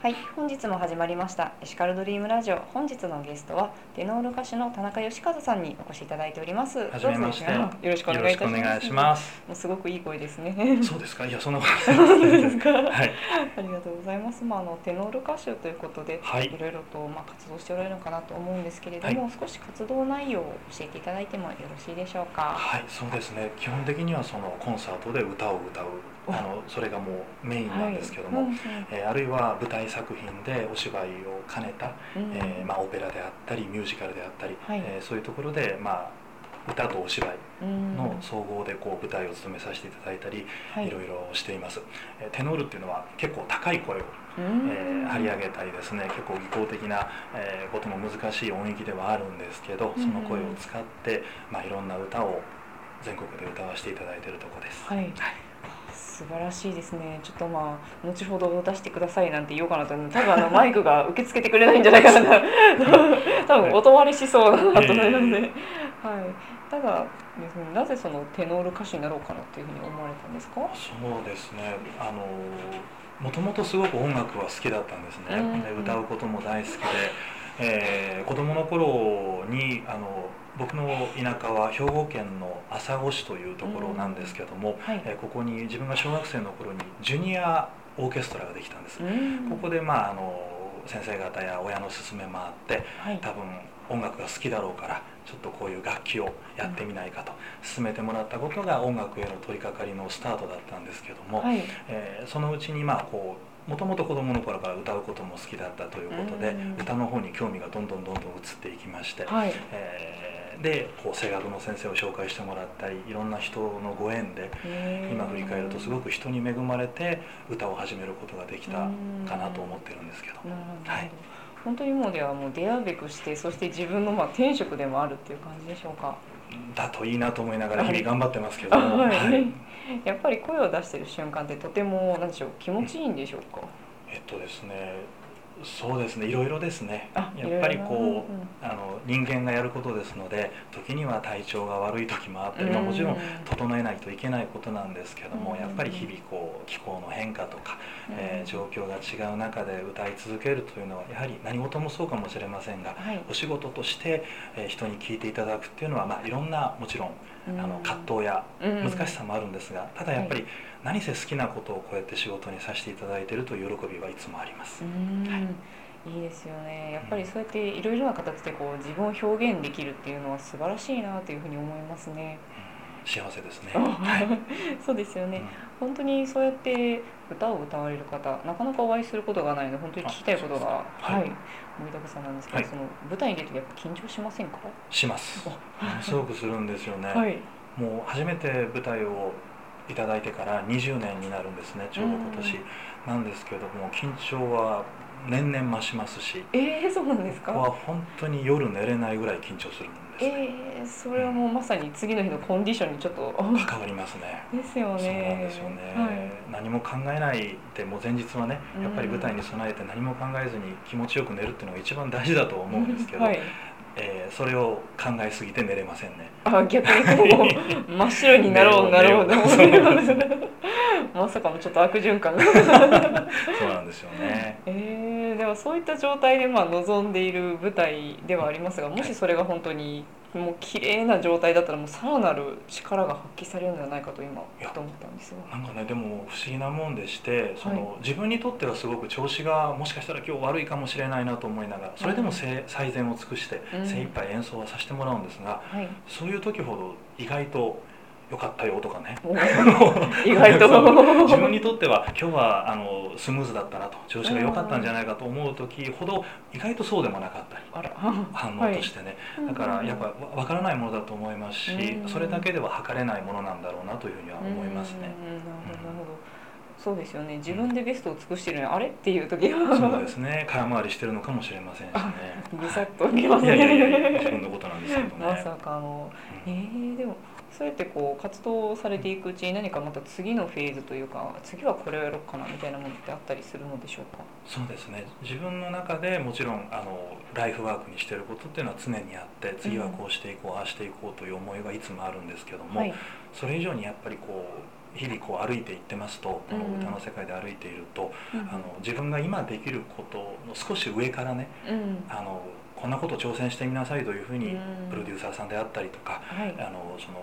はい、本日も始まりましたエシカルドリームラジオ。本日のゲストはテノール歌手の田中義和さんにお越しいただいております。はじめましてよろしくお願いいたします。もうすごくいい声ですね。そうですか。いやそんなことないですか。はい。ありがとうございます。まああのテノール歌手ということで、はいいろいろとまあ活動しておられるのかなと思うんですけれども、少し活動内容を教えていただいてもよろしいでしょうか？はい、そうですね。基本的にはそのコンサートで歌を歌う、おあのそれがもうメインなんですけども、はい。えーあるいは舞台作品でお芝居を兼ねた、うん。うんえーまあオペラであったりミュージカルであったり、はい。えーそういうところでまあ歌とお芝居うん。の総合でこう舞台を務めさせていただいたり、はい。いろいろしています。えーテノールっていうのは結構高い声をうん。えー張り上げたりですね結構技巧的な、えーことも難しい音域ではあるんですけどうんその声を使って、まあ、いろんな歌を全国で歌わせていただいているところです。はい。素晴らしいですね。ちょっとまあ後ほど出してくださいなんて言おうかなと多分あのマイクが受け付けてくれないんじゃないかな。多分お断りしそうだなと思いますね。はい。ただですね、なぜそのテノール歌手になろうかなというふうに思われたんですか？そうですねあのもともとすごく音楽は好きだったんですね、うんで歌うことも大好きで、えー子供の頃にあの僕の田舎は兵庫県の朝来市というところなんですけども、はい。えーここに自分が小学生の頃にジュニアオーケストラができたんです、うんここでまああの先生方や親の勧めもあってはい。多分音楽が好きだろうからちょっとこういう楽器をやってみないかと勧めてもらったことが音楽への取り掛かりのスタートだったんですけども、はい。えーそのうちにまあこうもともと子供の頃から歌うことも好きだったということでうん歌の方に興味がどんどんどんどん移っていきまして、はい。えーでこう声楽の先生を紹介してもらったりいろんな人のご縁で今振り返るとすごく人に恵まれて歌を始めることができたかなと思ってるんですけど。ど。はい本当にもうではもう出会うべくしてそして自分のまあ天職でもあるっていう感じでしょうか。だといいなと思いながら日々頑張ってますけど。も、はい。はい。やっぱり声を出してる瞬間ってとても何でしょう気持ちいいんでしょうか？えっとですねそうですね。いろいろですね。あやっぱりこう、うん。あの人間がやることですので時には体調が悪い時もあって、まあ、うんもちろん整えないといけないことなんですけども、うん。やっぱり日々こう気候の変化とか、えーうん状況が違う中で歌い続けるというのはやはり何事もそうかもしれませんがはい。お仕事として、えー人に聞いていただくっていうのは、まあ、いろんなもちろんあの葛藤やうん。難しさもあるんですがただやっぱり何せ好きなことをこうやって仕事にさせていただいているという喜びはいつもあります。う。んいいですよね。やっぱりそうやっていろいろな形でこう自分を表現できるっていうのは素晴らしいなというふうに思いますね。幸せですね。はい そうですよね。うん本当にそうやって歌を歌われる方なかなかお会いすることがないので本当に聞きたいことがあはそうですい盛りだくさんなんですけど、はいその舞台に出るとやっぱ緊張しませんか？します。すごくするんですよね。はい。もう初めて舞台をいただいてから20年になるんですね。ちょうど今年なんですけども緊張は年々増しますし、えー、そうなんですここはか？本当に夜寝れないぐらい緊張するんですね。えー、それはもうまさに次の日のコンディションにちょっと関わりますね。ですよね。そうなんですよね、はい。何も考えないでもう前日はねやっぱり舞台に備えて何も考えずに気持ちよく寝るっていうのが一番大事だと思うんですけど、はい。えーそれを考えすぎて寝れませんねあ逆にこう 真っ白になろうなろ うなんです まさかのちょっと悪循環。がそうなんですよね。えー、でもそういった状態でまあ望んでいる舞台ではありますがもしそれが本当にもう綺麗な状態だったらもうさらなる力が発揮されるんじゃないかと今と思ったんですがなんかねでも不思議なもんでしてその、は自分にとってはすごく調子がもしかしたら今日悪いかもしれないなと思いながらそれでもせ最善を尽くしてうん。精一杯演奏はさせてもらうんですがはい。そういう時ほど意外と良かったよとかね。お 意外と。自分にとっては今日はあのスムーズだったなと調子が良かったんじゃないかと思う時ほど意外とそうでもなかったり反応としてね、だからやっぱわ分からないものだと思いますし、うん。それだけでは測れないものなんだろうなというふうには思いますね。そうですよね。自分でベストを尽くしてるのにあれっていう時がそうですね。空回りしてるのかもしれませんしね。ぐさっときますね。自分のことなんですけどね。まさかのえー、でもそうやってこう活動されていくうちに何かまた次のフェーズというか次はこれをやろうかなみたいなものってあったりするのでしょうか？そうですね。自分の中でもちろんあのライフワークにしてることっていうのは常にあって次はこうしていこう、ああしていこうという思いはいつもあるんですけども、はい。それ以上にやっぱりこう日々こう歩いていってますとこの歌の世界で歩いていると、うん、あの自分が今できることの少し上からね、うん、あのこんなこと挑戦してみなさいというふうにプロデューサーさんであったりとか、はい、あのその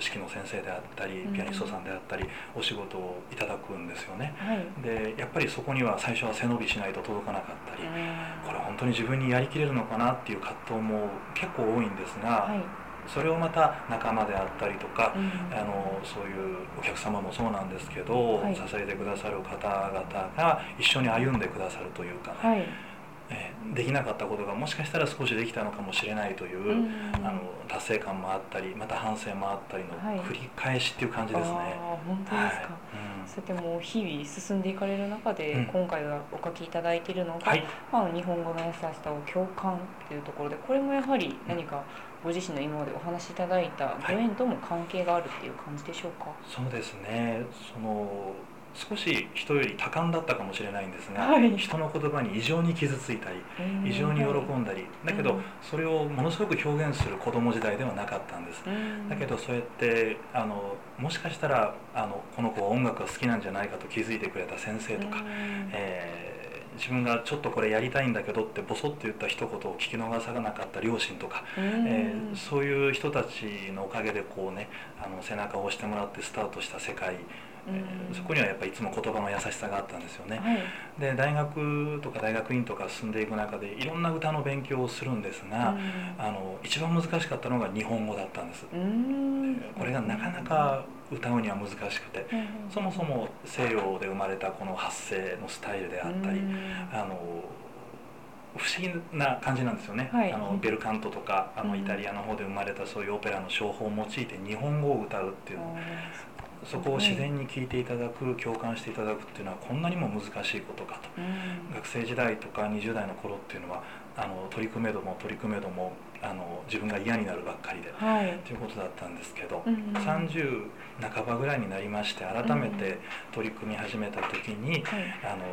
指揮の先生であったりピアニストさんであったりお仕事をいただくんですよね、はい、でやっぱりそこには最初は背伸びしないと届かなかったりこれ本当に自分にやりきれるのかなっていう葛藤も結構多いんですが、はい、それをまた仲間であったりとか、うん、あのそういうお客様もそうなんですけど、はい、支えてくださる方々が一緒に歩んでくださるというかね、えできなかったことがもしかしたら少しできたのかもしれないという、うん、あの達成感もあったりまた反省もあったりの繰り返しっていう感じですね。はい、本当ですか、はい。うん、そうやってもう日々進んでいかれる中で、うん、今回はお書きいただいているのが、はい、まあ、日本語の優しさを共感っていうところでこれもやはり何かご自身の今までお話しいただいたご縁とも関係があるっていう感じでしょうか、そうですね。その少し人より多感だったかもしれないんですが、はい、人の言葉に異常に傷ついたり異常に喜んだり、だけどそれをものすごく表現する子供時代ではなかったんです、だけどそうやってあのもしかしたらあのこの子は音楽が好きなんじゃないかと気づいてくれた先生とか、えー自分がちょっとこれやりたいんだけどってボソッと言った一言を聞き逃さなかった両親とか、えー、そういう人たちのおかげでこうねあの背中を押してもらってスタートした世界えー、そこにはやっぱりいつも言葉の優しさがあったんですよね、はい、で大学とか大学院とか進んでいく中でいろんな歌の勉強をするんですが、あの一番難しかったのが日本語だったんです、これがなかなか歌うには難しくて、そもそも西洋で生まれたこの発声のスタイルであったり、あの不思議な感じなんですよね、はい、あのベルカントとかあのイタリアの方で生まれたそういうオペラの唱法を用いて日本語を歌うっていうそこを自然に聞いていただく共感していただくっていうのはこんなにも難しいことかと、学生時代とか20代の頃っていうのはあの取り組めども取り組めどもあの自分が嫌になるばっかりで、はい、ということだったんですけど、うん、30半ばぐらいになりまして改めて取り組み始めた時に、うん、あの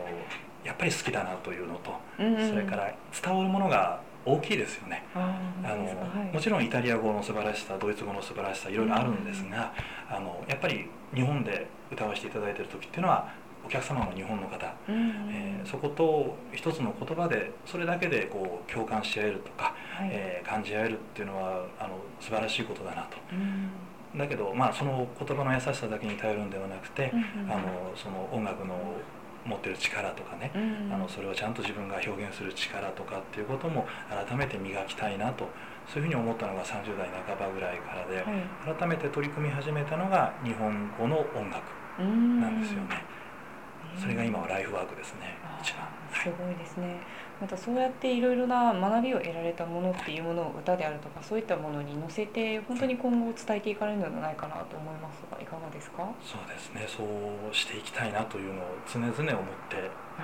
やっぱり好きだなというのと、うん、それから伝わるものが大きいですよね。あの、はい、もちろんイタリア語の素晴らしさドイツ語の素晴らしさいろいろあるんですが、あのやっぱり日本で歌わせていただいてる時っていうのはお客様も日本の方、うん、えー、そこと一つの言葉でそれだけでこう共感し合えるとか、はい、えー、感じ合えるっていうのはあの素晴らしいことだなと。うん、だけど、まあ、その言葉の優しさだけに頼るんではなくて、うん、あのその音楽の持ってる力とかね、あのそれをちゃんと自分が表現する力とかっていうことも改めて磨きたいなとそういうふうに思ったのが30代半ばぐらいからで、はい、改めて取り組み始めたのが日本語の音楽なんですよね。それが今はライフワークですね。一番。すごいですね。またそうやっていろいろな学びを得られたものっていうものを歌であるとかそういったものに乗せて本当に今後伝えていかれるのではないかなと思いますがいかがですか？そうですねそうしていきたいなというのを常々思っ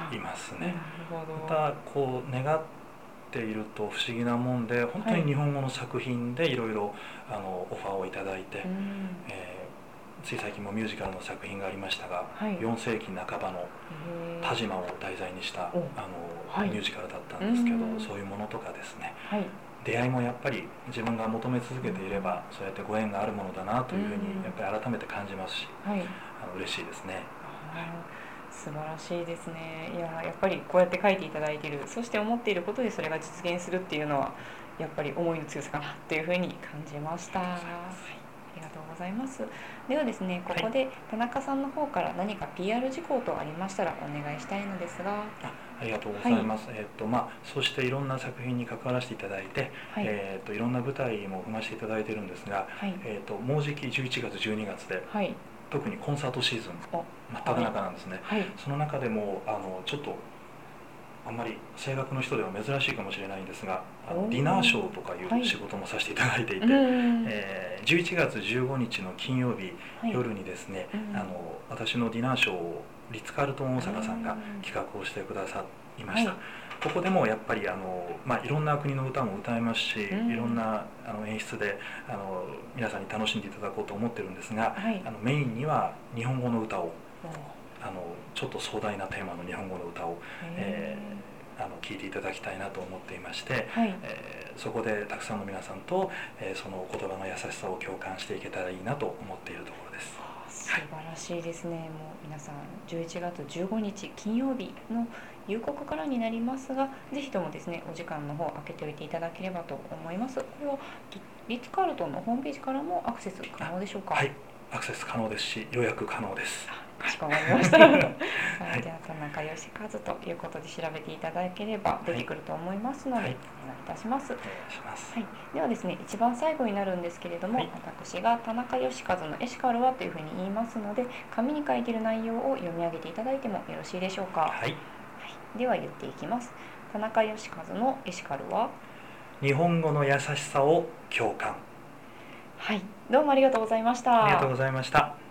ています。ね。またこう願っていると不思議なもんで本当に日本語の作品でいろいろオファーをいただいて、はい、えーつい最近もミュージカルの作品がありましたが、はい、4世紀半ばの田島を題材にしたあの、はい、ミュージカルだったんですけどそういうものとかですね、はい、出会いもやっぱり自分が求め続けていればそうやってご縁があるものだなというふうにやっぱり改めて感じますし、はい、あの嬉しいですね。素晴らしいですね。いややっぱりこうやって書いていただいているそして思っていることでそれが実現するっていうのはやっぱり思いの強さかなっていうふうに感じました。ございます。ではですね、ここで田中さんの方から何か PR 事項とありましたらお願いしたいのですが。ありがとうございます。はい、えっ、とまあそうしていろんな作品に関わらせていただいて、はい、えっ、といろんな舞台も踏ませていただいてるんですが、はい、えっ、ともうじき11月12月で、はい、特にコンサートシーズン真っ只中なんですね。はい、その中でもあのちょっとあんまり声楽の人では珍しいかもしれないんですがあのディナーショーとかいう仕事もさせていただいていて、はい、えー、11月15日の金曜日、はい、夜にですね、あの私のディナーショーをリッツ・カールトン大阪さんが企画をしてくださいました。ここでもやっぱりあの、まあ、いろんな国の歌も歌いますし、いろんなあの演出であの皆さんに楽しんでいただこうと思ってるんですが、はい、あのメインには日本語の歌をあのちょっと壮大なテーマの日本語の歌を、えー、あの聞いていただきたいなと思っていまして、はい、えー、そこでたくさんの皆さんと、えー、その言葉の優しさを共感していけたらいいなと思っているところです。素晴らしいですね。もう皆さん11月15日金曜日の夕刻からになりますが、ぜひともですねお時間の方開けておいていただければと思います。これはリッツカールトンのホームページからもアクセス可能でしょうか？はい、アクセス可能ですし予約可能です。かしこまりました。はい、では田中義和ということで調べていただければ出てくると思いますので、はい、お願いいたします。お願いします。はい、ではですね、一番最後になるんですけれども、はい、私が田中義和のエシカルはというふうに言いますので、紙に書いている内容を読み上げていただいてもよろしいでしょうか。はい。はい、では言っていきます。田中義和のエシカルは？日本語の優しさを共感。はい、どうもありがとうございました。ありがとうございました。